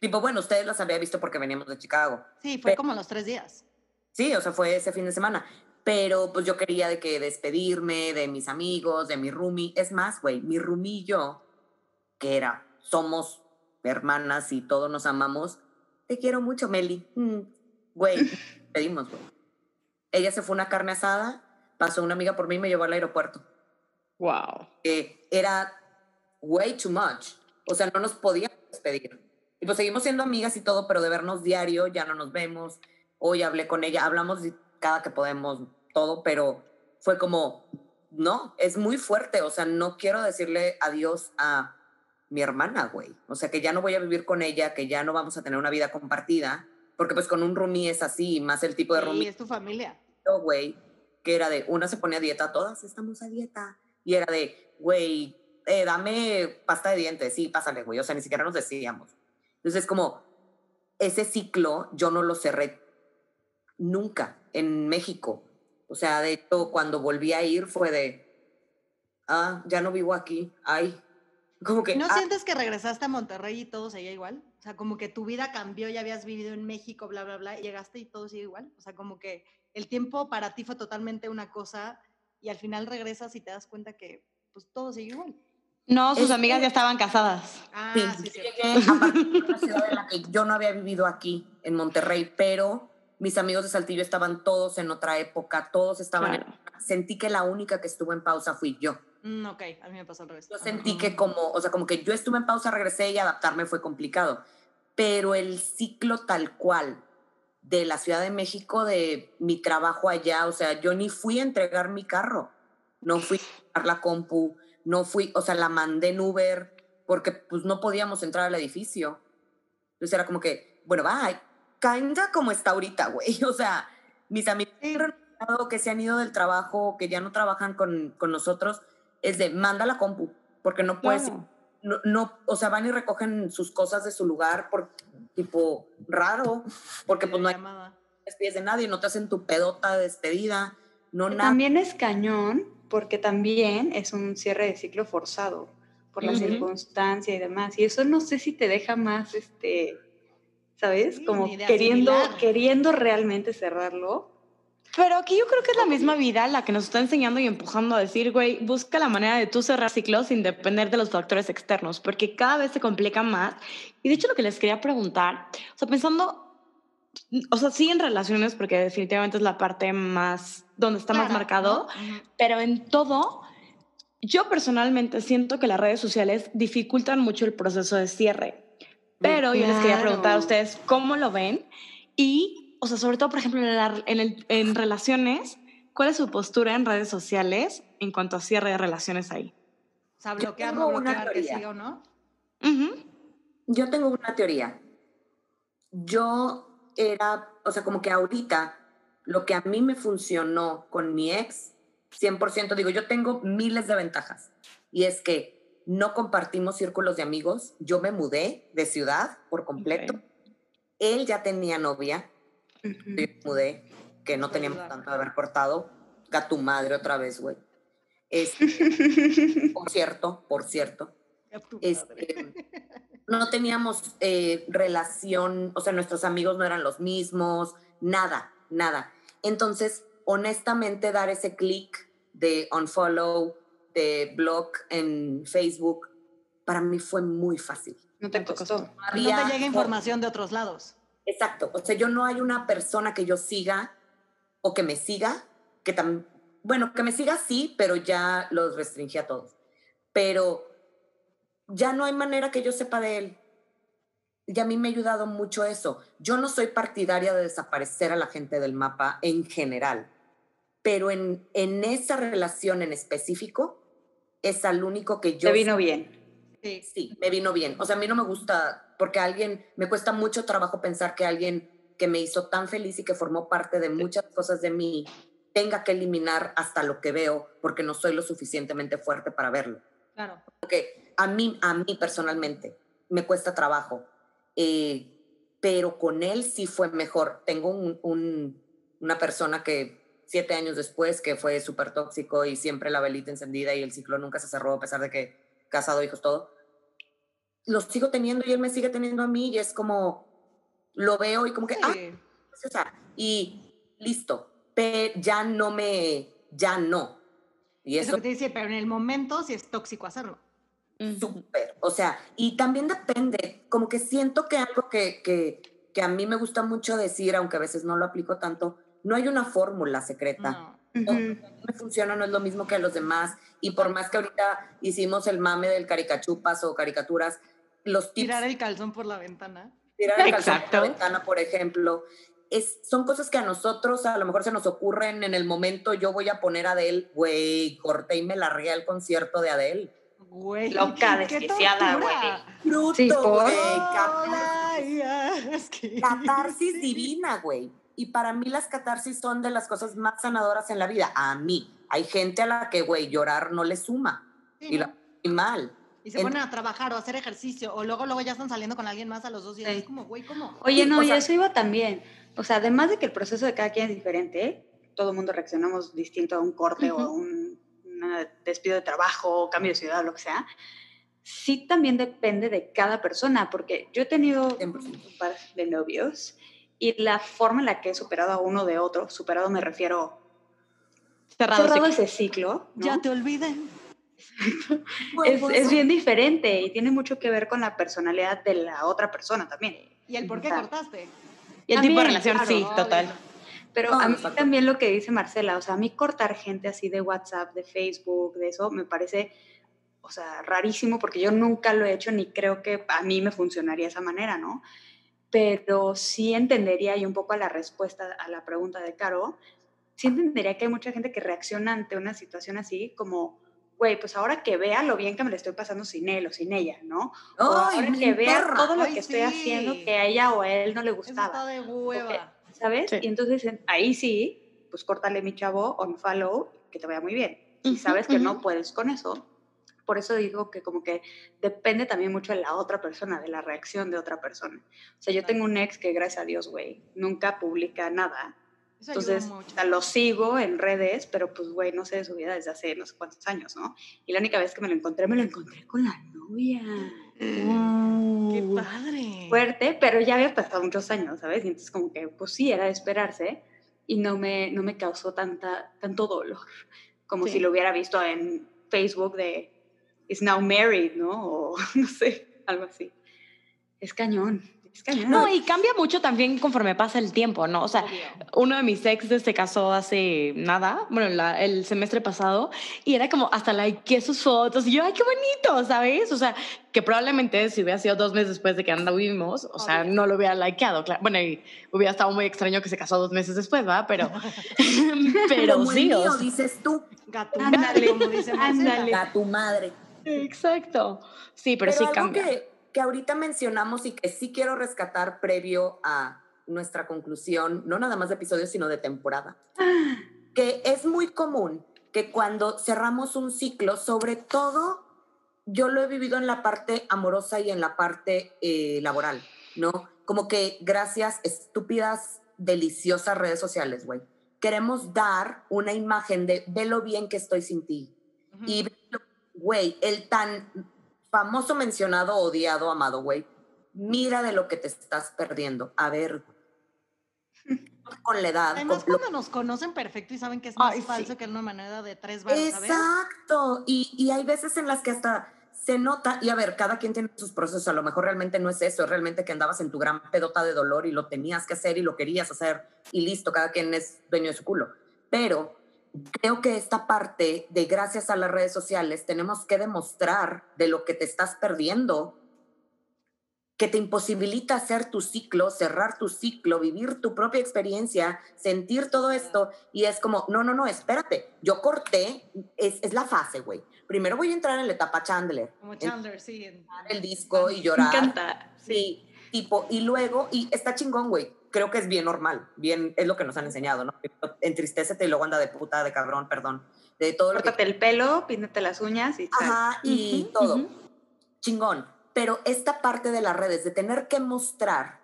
Tipo, bueno, ustedes las había visto porque veníamos de Chicago. Sí, fue Pe- como los tres días. Sí, o sea, fue ese fin de semana. Pero pues yo quería de que despedirme de mis amigos, de mi roomie. Es más, güey, mi roomie y yo, que era, somos hermanas y todos nos amamos. Te quiero mucho, Meli. Mm, Güey, pedimos, güey. Ella se fue una carne asada, pasó una amiga por mí y me llevó al aeropuerto. Wow. que era way too much. O sea, no nos podíamos despedir. Y pues seguimos siendo amigas y todo, pero de vernos diario ya no nos vemos. Hoy hablé con ella, hablamos cada que podemos, todo, pero fue como, no, es muy fuerte. O sea, no quiero decirle adiós a mi hermana, güey. O sea, que ya no voy a vivir con ella, que ya no vamos a tener una vida compartida, porque pues con un roomie es así, más el tipo de Sí, roomie es tu familia. yo, güey, que era de, una se pone a dieta, todas estamos a dieta. Y era de, güey, eh, dame pasta de dientes, sí, pásale, güey. O sea, ni siquiera nos decíamos. Entonces, como, ese ciclo yo no lo cerré nunca en México. O sea, de hecho, cuando volví a ir fue de, ah, ya no vivo aquí, ay. Como que, ¿No ah, sientes que regresaste a Monterrey y todo seguía igual? O sea, como que tu vida cambió, ya habías vivido en México, bla, bla, bla, y llegaste y todo sigue igual. O sea, como que el tiempo para ti fue totalmente una cosa y al final regresas y te das cuenta que pues todo sigue igual. No, sus Es amigas que- ya estaban casadas. Ah, Sí, sí, yo sí. llegué a partir de una ciudad en la que yo no había vivido aquí, en Monterrey, pero mis amigos de Saltillo estaban todos en otra época, todos estaban... en-. Sentí que la única que estuvo en pausa fui yo. Mm, ok, a mí me pasó al revés. Yo sentí que como, o sea, como que yo estuve en pausa, regresé y adaptarme fue complicado. Pero el ciclo tal cual de la Ciudad de México, de mi trabajo allá, o sea, yo ni fui a entregar mi carro, no fui a entregar la compu, no fui, o sea, la mandé en Uber porque pues no podíamos entrar al edificio. Entonces era como que, bueno, va, kinda como está ahorita, güey. O sea, mis amigos que se han ido del trabajo, que ya no trabajan con, con nosotros, es de manda la compu, porque no puedes, no, no, o sea, van y recogen sus cosas de su lugar por tipo raro, porque pues no hay despides de nadie, no te hacen tu pedota de despedida, no nada. También es cañón, porque también es un cierre de ciclo forzado por la circunstancia y demás, y eso no sé si te deja más, este, ¿sabes? Como queriendo, queriendo realmente cerrarlo pero aquí yo creo que es la misma vida la que nos está enseñando y empujando a decir, güey, busca la manera de tú cerrar ciclos sin depender de los factores externos, porque cada vez se complica más. Y de hecho lo que les quería preguntar, o sea, pensando, o sea, sí en relaciones, porque definitivamente es la parte más, donde está más marcado, pero en todo, yo personalmente siento que las redes sociales dificultan mucho el proceso de cierre. Pero yo les quería preguntar a ustedes cómo lo ven y o sea, sobre todo, por ejemplo, en, en, relaciones, ¿cuál es su postura en redes sociales en cuanto a cierre de relaciones ahí? O sea, bloquear, no bloquear, que sí o no. Yo tengo una teoría. Yo era, o sea, como que ahorita lo que a mí me funcionó con mi ex, 100%, digo, yo tengo miles de ventajas. Y es que no compartimos círculos de amigos. Yo me mudé de ciudad por completo. Él ya tenía novia mudé, que no teníamos tanto de haber cortado. Gato madre otra vez, güey. Este, por cierto, por cierto. Este, no teníamos eh, relación, o sea, nuestros amigos no eran los mismos, nada, nada. Entonces, honestamente, dar ese clic de unfollow, de block en Facebook, para mí fue muy fácil. No te costó. No, no te llega información de otros lados. Exacto. O sea, yo no hay una persona que yo siga o que me siga, que también, bueno, que me siga sí, pero ya los restringí a todos. Pero ya no hay manera que yo sepa de él. Y a mí me ha ayudado mucho eso. Yo no soy partidaria de desaparecer a la gente del mapa en general, pero en, en esa relación en específico es al único que yo... Te vino bien. Sí, sí, me vino bien. O sea, a mí no me gusta porque alguien, me cuesta mucho trabajo pensar que alguien que me hizo tan feliz y que formó parte de muchas cosas de mí tenga que eliminar hasta lo que veo porque no soy lo suficientemente fuerte para verlo. Claro. Porque a mí, a mí personalmente me cuesta trabajo, eh, pero con él sí fue mejor. Tengo un, una persona que siete años después que fue súper tóxico y siempre la velita encendida y el ciclo nunca se cerró a pesar de que casado, hijos, todo los sigo teniendo y él me sigue teniendo a mí y es como, lo veo y como que, ah, y listo, pero ya no me, ya no. Y eso, que te dice, pero en el momento sí es tóxico hacerlo. Súper, o sea, y también depende, como que siento que algo que, que, que, a mí me gusta mucho decir, aunque a veces no lo aplico tanto, no hay una fórmula secreta. No. me funciona, no es lo mismo que a los demás. Y por más que ahorita hicimos el mame del caricachupas o caricaturas, los Tirar el calzón por la ventana. Tirar el calzón por la ventana, por ejemplo. Es, son cosas que a nosotros a lo mejor se nos ocurren en el momento. Yo voy a poner a Adele, güey, corté y me largué al concierto de Adele. Güey, loca, desquiciada, güey. Bruto, güey. Catarsis divina, güey. Y para mí las catarsis son de las cosas más sanadoras en la vida. A mí. Hay gente a la que, güey, llorar no le suma. y la mal. Y se ponen a trabajar o a hacer ejercicio, o luego, luego ya están saliendo con alguien más a los dos días. Es como, güey, ¿cómo? Oye, no, y eso iba también. O sea, además de que el proceso de cada quien es diferente, todo el mundo reaccionamos distinto a un corte o a un despido de trabajo, cambio de ciudad, lo que sea. Sí también depende de cada persona, porque yo he tenido un par de novios y la forma en la que he superado a uno de otro, superado me refiero cerrado, cerrado ese ciclo. Ya te olviden es, es, bien diferente y tiene mucho que ver con la personalidad de la otra persona también. ¿Y el por qué cortaste? Y el tipo de relación, sí, total. Pero a mí también lo que dice Marcela, o sea, a mí cortar gente así de WhatsApp, de Facebook, de eso, me parece, o sea, rarísimo porque yo nunca lo he hecho ni creo que a mí me funcionaría de esa manera, ¿no? Pero sí entendería, y un poco a la respuesta a la pregunta de Caro, sí entendería que hay mucha gente que reacciona ante una situación así como güey, pues ahora que vea lo bien que me lo estoy pasando sin él o sin ella, ¿no? O ahora que vea todo lo Ay, que estoy haciendo que a ella o a él no le Eso está gustaba, de hueva. ¿Sabes? Sí. Y entonces en- ahí sí, pues córtale mi chavo, unfollow, que te vaya muy bien. Ujú, sabes que no ujú. puedes con eso, por eso digo que como que depende también mucho de la otra persona, de la reacción de otra persona. O sea, yo tengo un ex que gracias a Dios, güey, nunca publica nada. Eso Entonces, mucho. lo sigo en redes, pero pues, güey, no sé de su vida desde hace no sé cuántos años, ¿no? Y la única vez que me lo encontré, me lo encontré con la novia. Qué Uh, padre. Fuerte, pero ya había pasado muchos años, ¿sabes? Y entonces como que, pues sí, era de esperarse y no me, no me causó tanta, tanto dolor como Sí. si lo hubiera visto en Facebook de is now married, ¿no? O no sé, algo así. Es cañón, es. No, y cambia mucho también conforme pasa el tiempo, ¿no? O sea, Obvio. uno de mis exes se casó hace nada, bueno, la- el semestre pasado, y era como hasta likeé sus fotos, y yo, ay, qué bonito, ¿sabes? O sea, que probablemente si hubiera sido dos meses después de que anduvimos, o sea, Obvio. no lo hubiera likeado, claro. Bueno, y hubiera estado muy extraño que se casó dos meses después, ¿va? Pero, pero el sí, o mío, sea, dices tú, Ándale, como dice ándale. a tu madre. exacto. Sí, pero, Pero, sí cambia. que, que ahorita mencionamos y que sí quiero rescatar previo a nuestra conclusión, no nada más de episodios, sino de temporada, que es muy común que cuando cerramos un ciclo, sobre todo yo lo he vivido en la parte amorosa y en la parte eh, laboral, ¿no? Como que gracias estúpidas, deliciosas redes sociales, güey, queremos dar una imagen de ve lo bien que estoy sin ti. Ujú. Y, güey, el tan famoso, mencionado, odiado, amado, güey, mira de lo que te estás perdiendo. A ver, con la edad. Además, lo- cuando nos conocen perfecto y saben que es más Ay, sí. falso que una moneda de tres ¿sabes? Exacto. Y, y hay veces en las que hasta se nota, y a ver, cada quien tiene sus procesos, a lo mejor realmente no es eso, es realmente que andabas en tu gran pedota de dolor y lo tenías que hacer y lo querías hacer y listo, cada quien es dueño de su culo. Pero creo que esta parte de gracias a las redes sociales tenemos que demostrar de lo que te estás perdiendo, que te imposibilita hacer tu ciclo, cerrar tu ciclo, vivir tu propia experiencia, sentir todo esto y es como, no, no, no, espérate, yo corté, es, es la fase, güey. Primero voy a entrar en la etapa Chandler, Como Chandler, sí. en- el disco y Me llorar. encanta. Sí, tipo, y luego, y está chingón, güey. Creo que es bien normal, bien, es lo que nos han enseñado, ¿no? Entristécete y luego anda de puta, de cabrón, perdón, de todo lo que... El pelo, píntate las uñas y. Ajá, y Ujú, todo. ujú. Chingón. Pero esta parte de las redes, de tener que mostrar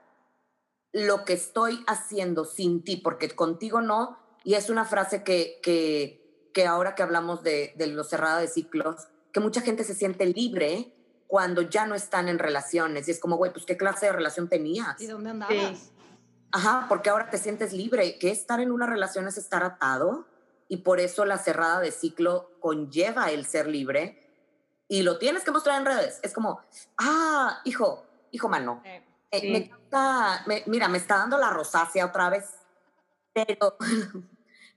lo que estoy haciendo sin ti, porque contigo no, y es una frase que, que, que ahora que hablamos de, de lo cerrada de ciclos, que mucha gente se siente libre cuando ya no están en relaciones. Y es como, güey, pues qué clase de relación tenías. ¿Y dónde andabas? Ajá, porque ahora te sientes libre. Que estar en una relación es estar atado y por eso la cerrada de ciclo conlleva el ser libre y lo tienes que mostrar en redes. Es como, ah, hijo, hijo mano, Eh, eh, me me- mira, me está dando la rosácea otra vez, pero,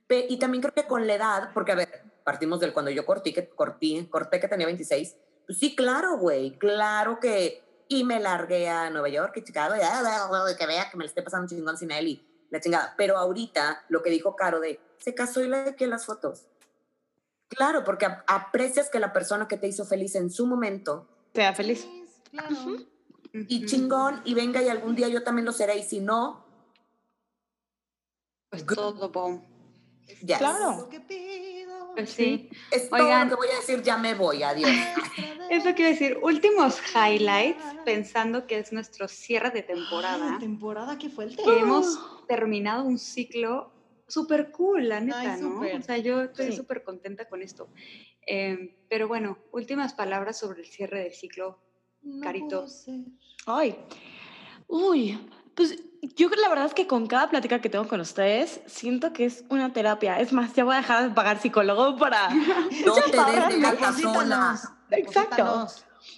pe- y también creo que con la edad, porque a ver, partimos del cuando yo corté, que corté, corté que tenía 26, pues sí, claro, güey, claro que, y me largué a Nueva York y Chicago, y, ah, ah, ah, que vea que me le esté pasando chingón sin él y la chingada, pero ahorita lo que dijo Caro de, se casó y le que las fotos. Claro, porque ap- aprecias que la persona que te hizo feliz en su momento Sea feliz. Claro. Y chingón y venga y algún día yo también lo seré y si no, Pues todo bom. ya. Claro. Pues sí. Es todo Oigan. lo que voy a decir, ya me voy, adiós. Es lo que iba a decir. Últimos highlights, pensando que es nuestro cierre de temporada. Ay, temporada, qué fuerte. que hemos terminado un ciclo súper cool, la neta, Ay, ¿no? súper. O sea, yo estoy Sí. súper contenta con esto. Eh, pero bueno, últimas palabras sobre el cierre del ciclo. No Carito. Ay, uy, pues yo creo la verdad es que con cada plática que tengo con ustedes, siento que es una terapia. Es más, ya voy a dejar de pagar psicólogo para... No te para des de ahorrarme. gata sola. Deposítanos, Exacto.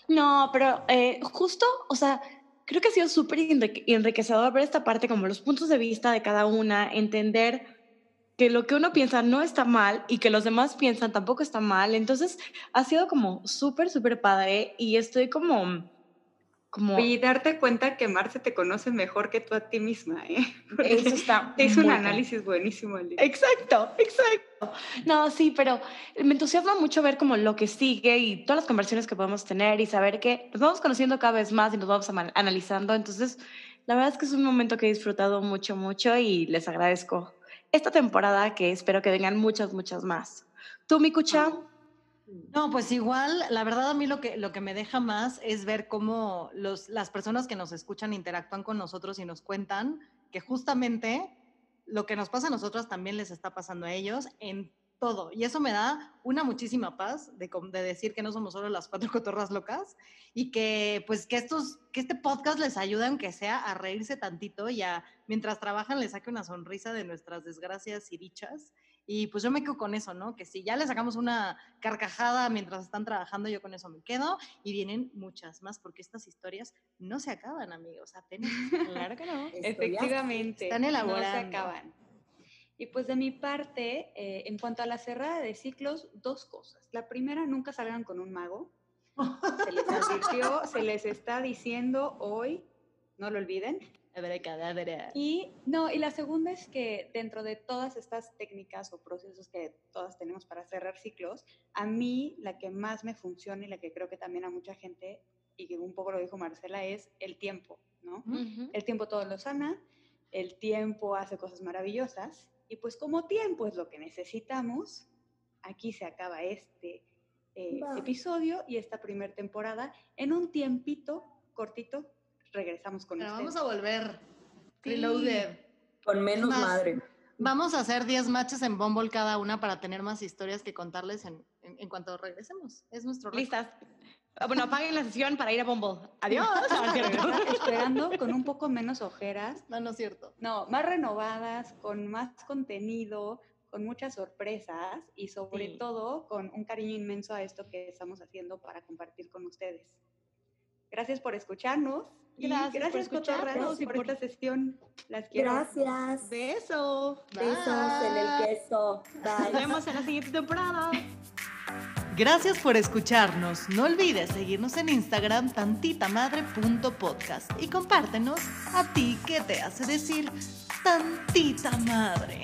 No, pero eh, justo, o sea, creo que ha sido súper enrique- enriquecedor ver esta parte, como los puntos de vista de cada una, entender que lo que uno piensa no está mal y que los demás piensan tampoco está mal. Entonces, ha sido como súper, súper padre y estoy como como... Y darte cuenta que Marce te conoce mejor que tú a ti misma, ¿eh? Porque Eso está te hizo un análisis buenísimo al día. Exacto, exacto. No, sí, pero me entusiasma mucho ver como lo que sigue y todas las conversaciones que podemos tener y saber que nos vamos conociendo cada vez más y nos vamos analizando. Entonces, la verdad es que es un momento que he disfrutado mucho, mucho y les agradezco esta temporada que espero que vengan muchas, muchas más. ¿Tú, mi cucha? No, pues igual, la verdad a mí lo que, lo que me deja más es ver cómo los, las personas que nos escuchan interactúan con nosotros y nos cuentan que justamente lo que nos pasa a nosotros también les está pasando a ellos en todo. Y eso me da una muchísima paz de, de decir que no somos solo las cuatro cotorras locas y que pues que, estos, que este podcast les ayude aunque sea a reírse tantito y a mientras trabajan les saque una sonrisa de nuestras desgracias y dichas. Y pues yo me quedo con eso, ¿no? Que si ya le sacamos una carcajada mientras están trabajando, yo con eso me quedo. Y vienen muchas más, porque estas historias no se acaban, amigos. Apenas. Claro que no. Efectivamente. están No se elaborando. acaban. Y pues de mi parte, eh, en cuanto a la cerrada de ciclos, dos cosas. La primera, nunca salgan con un mago. Se les advirtió, se les está diciendo hoy, no lo olviden. Y no, y la segunda es que dentro de todas estas técnicas o procesos que todas tenemos para cerrar ciclos, a mí la que más me funciona y la que creo que también a mucha gente, y que un poco lo dijo Marcela, es el tiempo, ¿no? El tiempo todo lo sana, el tiempo hace cosas maravillosas, y pues como tiempo es lo que necesitamos, aquí se acaba este eh, episodio y esta primera temporada. En un tiempito cortito regresamos con Pero ustedes. vamos a volver. Sí. Reloaded. Con menos más, madre. Vamos a hacer 10 matches en Bumble cada una para tener más historias que contarles en, en- en cuanto regresemos. Es nuestro reto. Listas. Ah, Bueno, apaguen la sesión para ir a Bumble. Adiós. Ah, esperando con un poco menos ojeras, No, no es cierto. no, más renovadas, con más contenido, con muchas sorpresas y sobre Sí. todo con un cariño inmenso a esto que estamos haciendo para compartir con ustedes. Gracias por escucharnos. Y Gracias por gracias escucharnos y por, por- esta sesión. Las quiero. Gracias. Beso. Besos en el queso. Nos Bye. vemos en la siguiente temporada. Gracias por escucharnos. No olvides seguirnos en Instagram tantitamadre.podcast y compártenos a ti qué te hace decir tantita madre.